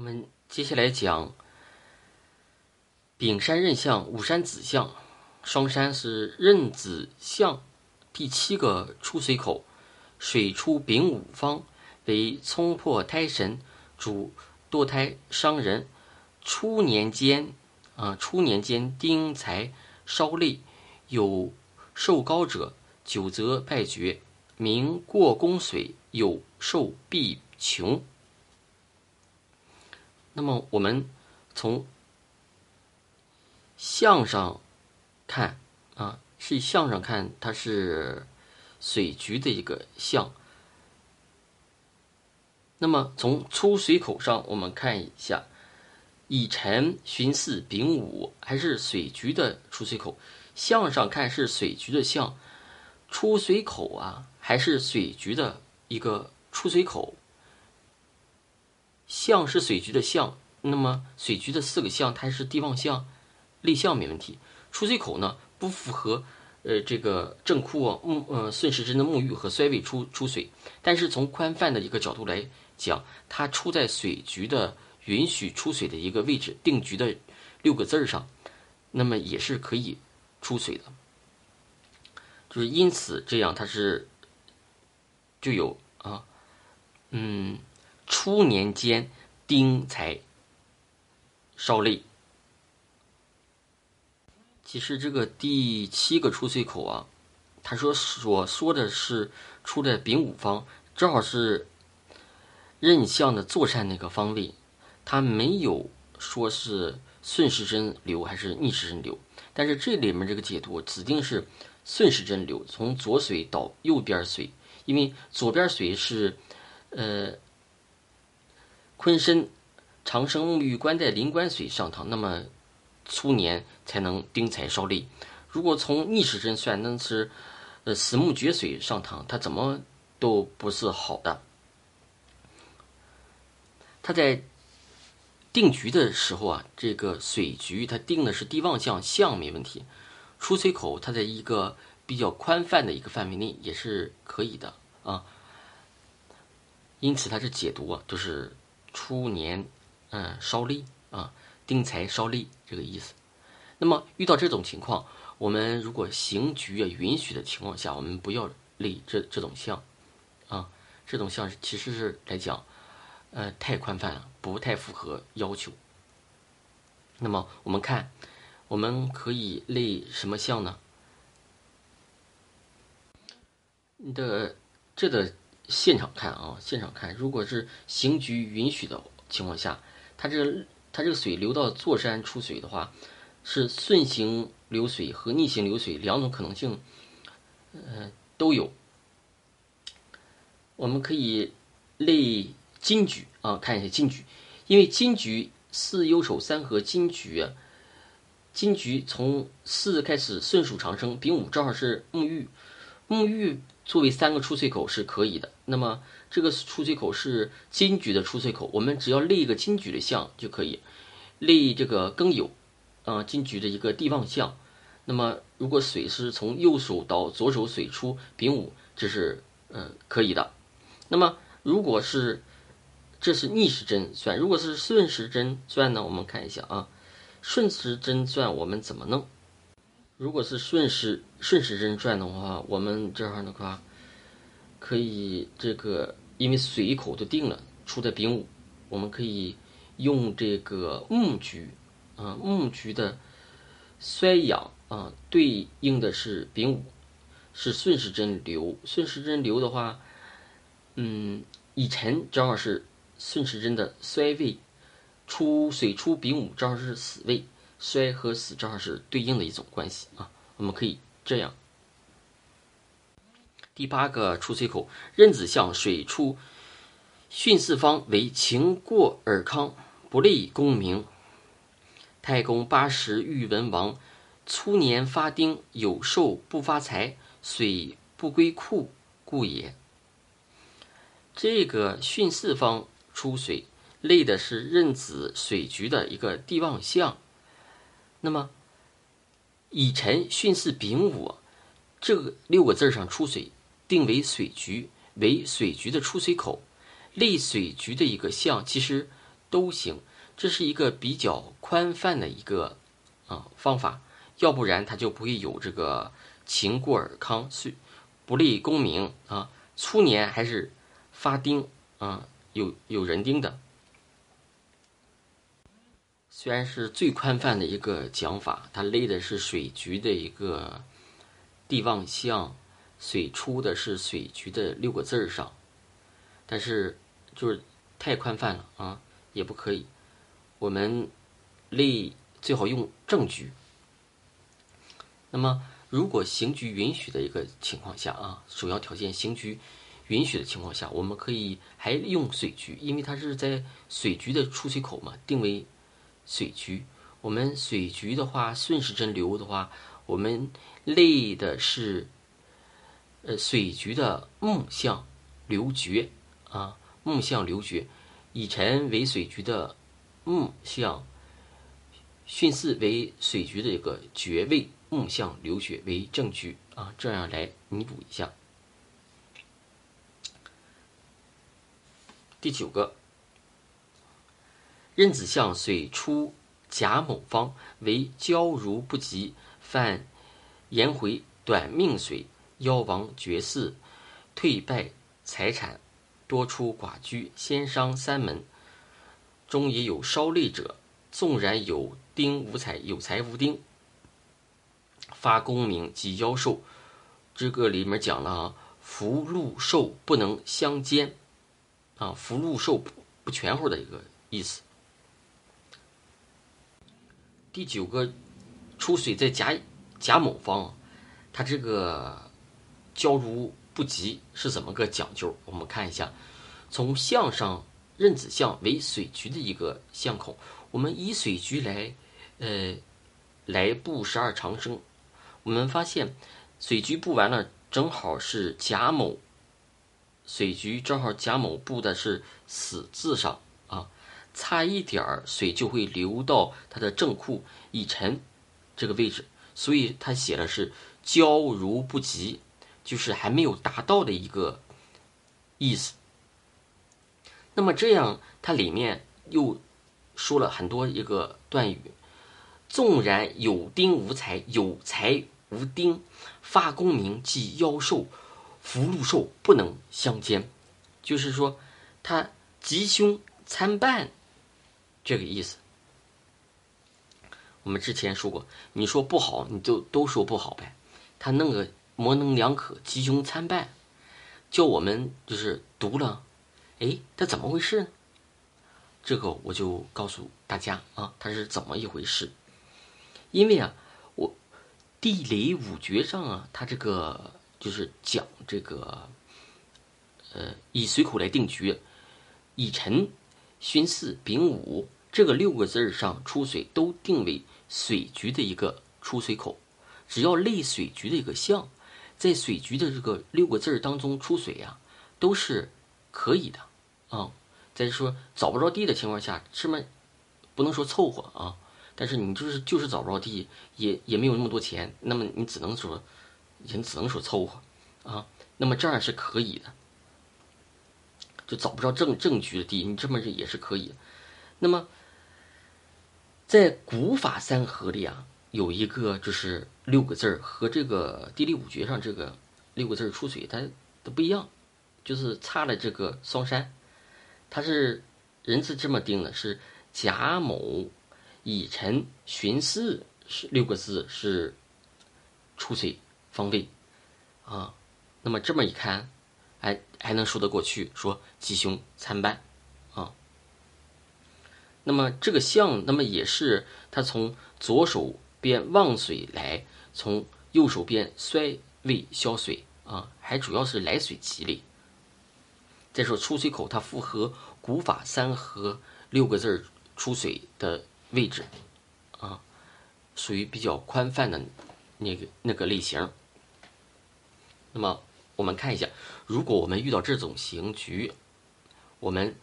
我们接下来讲丙山壬相、午山子相，双山是壬子相第七个出水口，水出丙午方，为冲破胎神，主堕胎伤人。初年间啊，初年间丁财烧累，有受高者，久则败绝，名过宫水，有受必穷。那么我们从相上看啊，是相上看，它是水局的一个相。那么从出水口上，我们看一下，乙辰、巽四、丙午还是水局的出水口。相上看是水局的相，出水口啊，还是水局的一个出水口。相是水局的相，那么水局的四个相，它是地旺相，立相没问题。出水口呢，不符合呃这个正库啊木呃顺时针的沐浴和衰位出出水，但是从宽泛的一个角度来讲，它出在水局的允许出水的一个位置，定局的六个字儿上，那么也是可以出水的。就是因此这样，它是就有啊，嗯。初年间，丁财烧累。其实这个第七个出水口啊，他说所说的是出在丙午方，正好是任相的坐山那个方位，他没有说是顺时针流还是逆时针流。但是这里面这个解读指定是顺时针流，从左水到右边水，因为左边水是呃。坤身长生沐浴关在临关水上堂，那么初年才能丁财烧累。如果从逆时针算，那是呃死木绝水上堂，它怎么都不是好的。他在定局的时候啊，这个水局他定的是地旺相，相没问题。出水口它在一个比较宽泛的一个范围内也是可以的啊。因此，它是解读啊，就是。初年，嗯，稍立啊，丁财稍立这个意思。那么遇到这种情况，我们如果行局啊允许的情况下，我们不要立这这种相，啊，这种相其实是来讲，呃，太宽泛了，不太符合要求。那么我们看，我们可以立什么相呢？你的这个。现场看啊，现场看，如果是行局允许的情况下，它这个它这个水流到座山出水的话，是顺行流水和逆行流水两种可能性，呃都有。我们可以类金局啊，看一下金局，因为金局四优手三合金局，金局从四开始顺数长生，丙午正好是沐浴，沐浴。作为三个出水口是可以的，那么这个出水口是金局的出水口，我们只要立一个金局的相就可以，立这个庚酉，啊金局的一个地旺相。那么如果水是从右手到左手水出丙午，这是嗯可以的。那么如果是这是逆时针算，如果是顺时针算呢？我们看一下啊，顺时针算我们怎么弄？如果是顺时顺时针转的话，我们这儿的话，可以这个，因为水口都定了，出在丙午，我们可以用这个木局啊，木局的衰养啊，对应的是丙午，是顺时针流。顺时针流的话，嗯，乙辰正好是顺时针的衰位，出水出丙午正好是死位。衰和死正好是对应的一种关系啊，我们可以这样。第八个出水口，壬子相水出巽四方为情过尔康，不利功名。太公八十遇文王，初年发丁有寿不发财，水不归库故也。这个巽四方出水，类的是壬子水局的一个地旺相。那么，乙辰、巽巳、丙午，这六个字上出水，定为水局，为水局的出水口，立水局的一个相，其实都行。这是一个比较宽泛的一个啊方法，要不然它就不会有这个秦过尔康，虽不立功名啊，初年还是发丁啊，有有人丁的。虽然是最宽泛的一个讲法，它勒的是水局的一个地旺相，水出的是水局的六个字儿上，但是就是太宽泛了啊，也不可以。我们勒最好用正局。那么，如果行局允许的一个情况下啊，首要条件行局允许的情况下，我们可以还用水局，因为它是在水局的出水口嘛，定为。水局，我们水局的话，顺时针流的话，我们累的是，呃，水局的木相流绝啊，木相流绝，以辰为水局的木相，巽四为水局的一个绝位，木相流绝为正局啊，这样来弥补一下。第九个。壬子相水出甲某方为交如不及，犯颜回短命水，妖王绝嗣，退败财产，多出寡居，先伤三门。中也有稍累者，纵然有丁无财，有财无丁，发功名及妖寿。这个里面讲了啊，福禄寿不能相兼，啊，福禄寿不不全乎的一个意思。第九个出水在甲甲某方，它这个交如不及是怎么个讲究？我们看一下，从相上壬子相为水局的一个相孔，我们以水局来呃来布十二长生，我们发现水局布完了，正好是甲某水局正好甲某布的是死字上啊。差一点儿，水就会流到它的正库乙辰这个位置，所以他写的是交如不及，就是还没有达到的一个意思。那么这样，它里面又说了很多一个段语：纵然有丁无财，有财无丁，发功名即妖寿，福禄寿不能相兼。就是说，他吉凶参半。这个意思，我们之前说过，你说不好，你就都说不好呗。他弄个模棱两可、吉凶参半，叫我们就是读了，哎，他怎么回事呢？这个我就告诉大家啊，他是怎么一回事？因为啊，我地雷五绝上啊，他这个就是讲这个，呃，以随口来定局，以辰。巽四丙午这个六个字儿上出水都定为水局的一个出水口，只要类水局的一个象，在水局的这个六个字儿当中出水呀，都是可以的啊。再说找不着地的情况下，这么不能说凑合啊，但是你就是就是找不着地，也也没有那么多钱，那么你只能说，也只能说凑合啊。那么这样是可以的。就找不着正正局的地，你这么也是可以。那么，在古法三合里啊，有一个就是六个字儿和这个地理五诀上这个六个字儿出水，它都不一样，就是差了这个双山。它是人是这么定的，是甲某乙辰巽巳是六个字是出水方位啊。那么这么一看。还还能说得过去，说吉凶参半，啊，那么这个相，那么也是他从左手边旺水来，从右手边衰位消水啊，还主要是来水吉利。再说出水口，它符合古法三合六个字儿出水的位置，啊，属于比较宽泛的那个那个类型。那么。我们看一下，如果我们遇到这种刑局，我们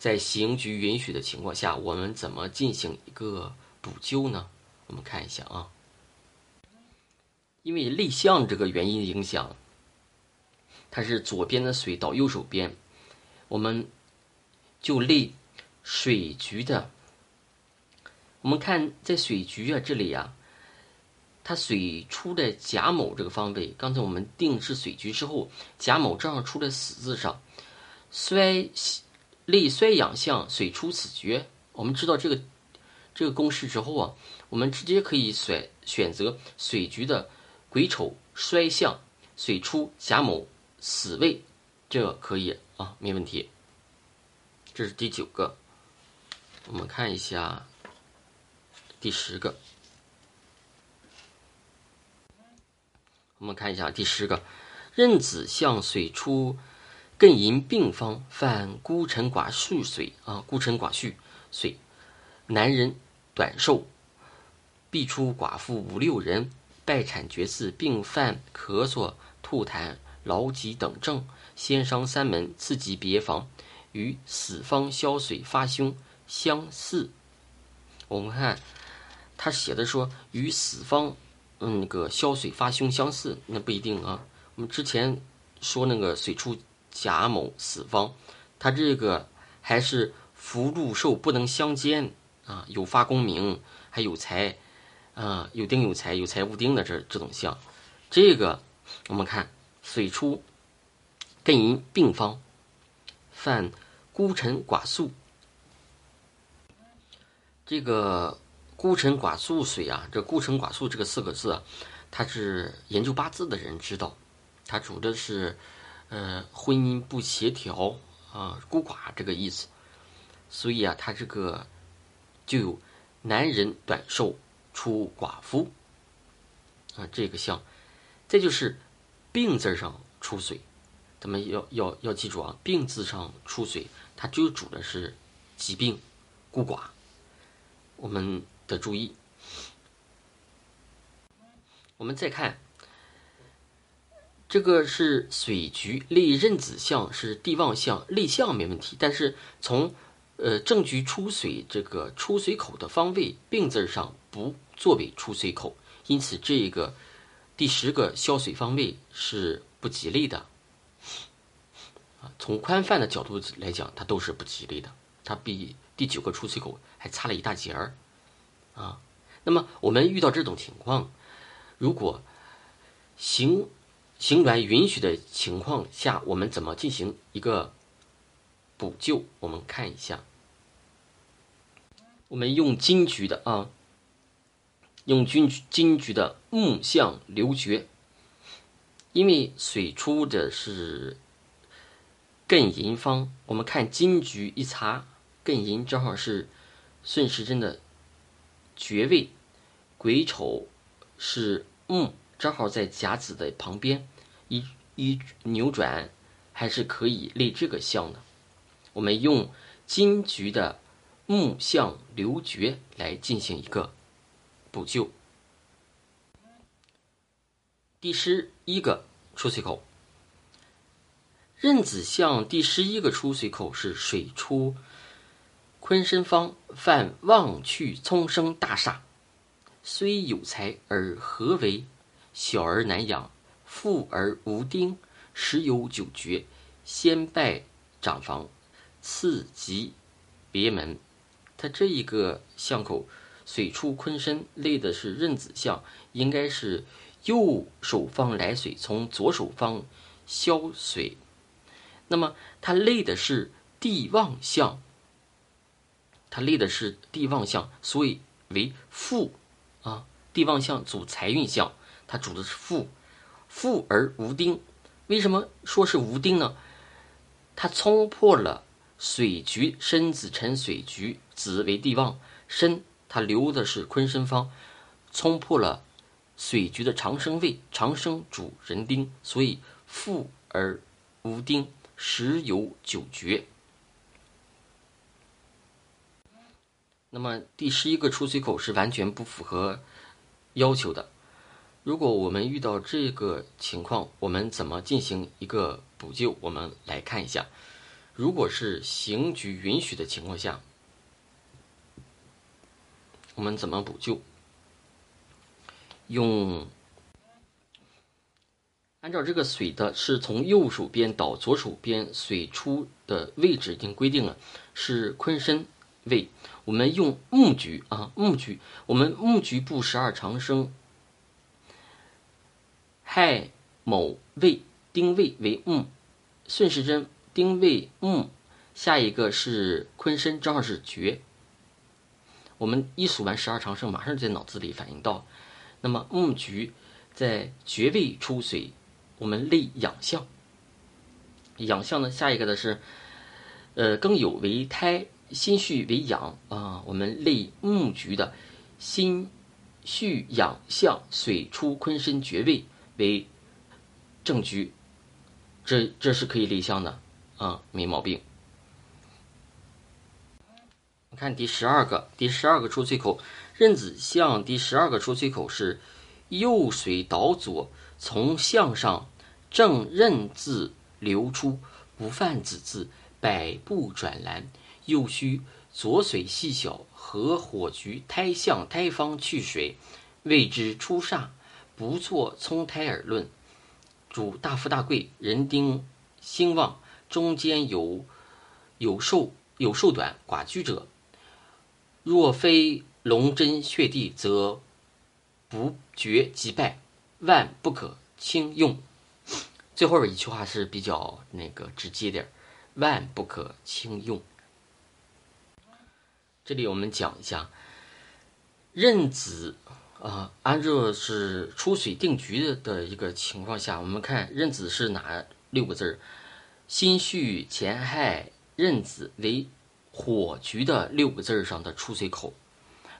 在刑局允许的情况下，我们怎么进行一个补救呢？我们看一下啊，因为立项这个原因影响，它是左边的水到右手边，我们就立水局的，我们看在水局啊这里呀，它水出的甲卯这个方位，刚才我们定制水局之后，甲卯正好出在死字上，衰类衰养相，水出此局。我们知道这个这个公式之后啊，我们直接可以选选择水局的癸丑衰相，水出甲卯死位，这个可以啊，没问题。这是第九个，我们看一下第十个。我们看一下第十个，壬子向水出艮寅病方，犯孤辰寡宿水啊，孤辰寡宿水，男人短寿，必出寡妇五六人，败产绝嗣，并犯咳嗽、吐痰、劳疾等症，先伤三门，次及别房，与死方消水发凶相似。我们看他写的说与死方。嗯，那个消水发凶相似，那不一定啊。我们之前说那个水出甲某死方，他这个还是福禄寿不能相兼啊，有发功名，还有财啊，有丁有财，有财无丁的这这种相。这个我们看水出艮寅并方，犯孤臣寡宿，这个。孤臣寡宿水啊，这孤臣寡宿这个四个字啊，他是研究八字的人知道，他主的是，呃，婚姻不协调啊，孤寡这个意思，所以啊，他这个就有男人短寿出寡妇啊这个相，再就是病字上出水，咱们要要要记住啊，病字上出水，它就主的是疾病孤寡，我们。的注意，我们再看，这个是水局立壬子相，是地旺相，立相没问题。但是从呃正局出水这个出水口的方位，病字上不作为出水口，因此这个第十个消水方位是不吉利的。啊，从宽泛的角度来讲，它都是不吉利的，它比第九个出水口还差了一大截儿。啊，那么我们遇到这种情况，如果行行卵允许的情况下，我们怎么进行一个补救？我们看一下，我们用金局的啊，用金金局的木相流绝，因为水出的是艮寅方，我们看金局一查，艮寅正好是顺时针的。爵位，癸丑是木，正好在甲子的旁边，一一扭转，还是可以立这个相的。我们用金局的木相留绝来进行一个补救。第十一个出水口，壬子相第十一个出水口是水出。坤身方犯妄去聪生大煞，虽有才而何为？小儿难养，富而无丁，十有九绝。先拜长房，次及别门。他这一个巷口，水出坤身，类的是壬子相，应该是右手方来水，从左手方消水。那么它类的是地旺相。它立的是地旺相，所以为富啊。地旺相主财运相，它主的是富，富而无丁。为什么说是无丁呢？它冲破了水局申子辰水局，子为地旺，申它留的是坤申方，冲破了水局的长生位，长生主人丁，所以富而无丁，十有九绝。那么第十一个出水口是完全不符合要求的。如果我们遇到这个情况，我们怎么进行一个补救？我们来看一下。如果是刑局允许的情况下，我们怎么补救？用按照这个水的是从右手边到左手边水出的位置已经规定了，是坤身位。我们用木局啊，木局，我们木局部十二长生，亥卯未丁未为木，顺时针丁未木，下一个是坤身，正好是绝。我们一数完十二长生，马上在脑子里反应到，那么木局在绝位出水。我们立养相，养相呢？下一个的是，呃，庚酉为胎，心绪为养啊。我们类木局的心绪养相，水出坤身绝位为正局，这这是可以立相的啊，没毛病。看第十二个，第十二个出水口，壬子相第十二个出水口是右水倒左，从向上。正壬字流出，不犯子字，百步转蓝。又需左水细小，合火局胎相胎方去水，谓之出煞。不做冲胎而论，主大富大贵，人丁兴旺，中间有有寿有寿短寡居者。若非龙针穴地，则不绝即败，万不可轻用。最后一句话是比较那个直接点万不可轻用。这里我们讲一下，壬子啊，按照是出水定局的一个情况下，我们看壬子是哪六个字儿？辛戌乾亥壬子为火局的六个字儿上的出水口。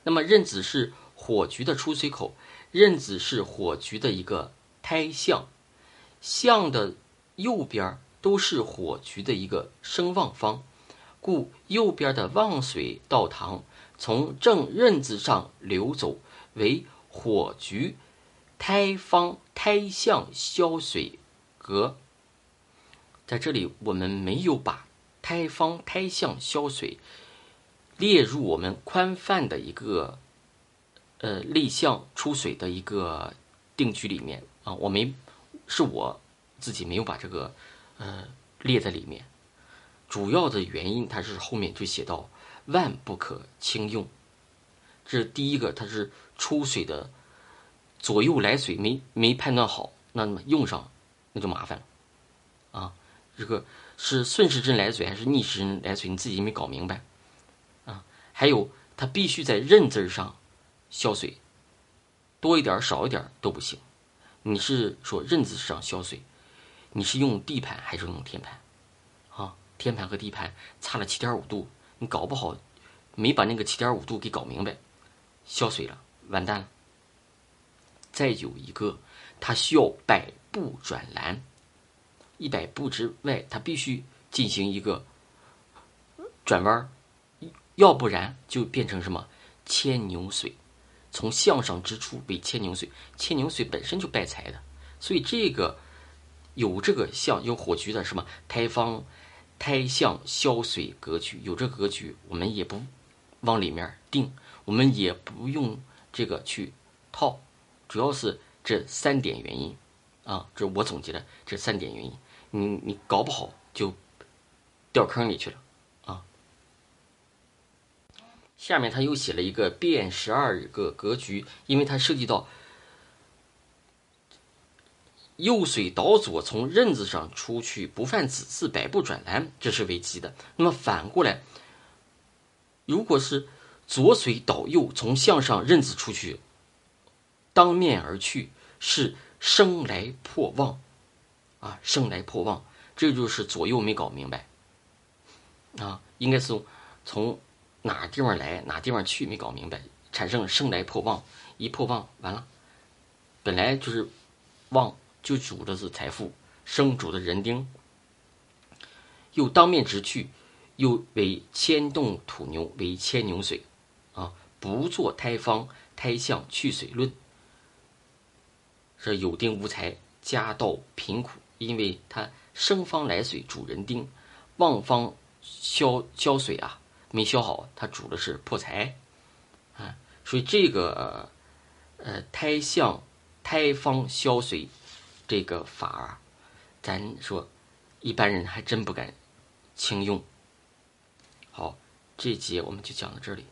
那么壬子是火局的出水口，壬子是火局的一个胎象，象的右边都是火局的一个生旺方，故右边的旺水到堂从正壬字上流走，为火局胎方胎相消水格。在这里，我们没有把胎方胎相消水列入我们宽泛的一个呃立项出水的一个定局里面啊，我没。是我自己没有把这个呃列在里面，主要的原因它是后面就写到万不可轻用，这是第一个，它是出水的左右来水没没判断好，那么用上那就麻烦了啊。这个是顺时针来水还是逆时针来水，你自己没搞明白啊。还有它必须在刃字上消水，多一点少一点都不行。你是说刃字上消水，你是用地盘还是用天盘？天盘和地盘差了七点五度，你搞不好没把那个七点五度给搞明白，消水了，完蛋了。再有一个，它需要百步转蓝，一百步之外，它必须进行一个转弯，要不然就变成什么牵牛水。从向上之处为牵牛水，牵牛水本身就败财的，所以这个有这个相有火局的什么胎方、胎相消水格局，有这格局，我们也不往里面定，我们也不用这个去套，主要是这三点原因啊，这我总结的这三点原因，你你搞不好就掉坑里去了啊。下面他又写了一个变十二个格局，因为它涉及到右水倒左，从刃子上出去不犯子字，百步转蓝，这是为吉的。那么反过来，如果是左水倒右，从向上刃子出去，当面而去，是生来破旺啊，生来破旺，这就是左右没搞明白啊，应该是从。哪地方来，哪地方去，没搞明白，产生生来破旺，一破旺完了，本来就是旺，就主的是财富，生主的人丁，又当面直去，又为牵动土牛，为牵牛水，啊，不做胎方胎相去水论，是有丁无财，家道贫苦，因为他生方来水主人丁，旺方消消水啊。没消好，他主的是破财，啊，所以这个呃胎相胎方消水，这个法儿，咱说一般人还真不敢轻用。好，这节我们就讲到这里。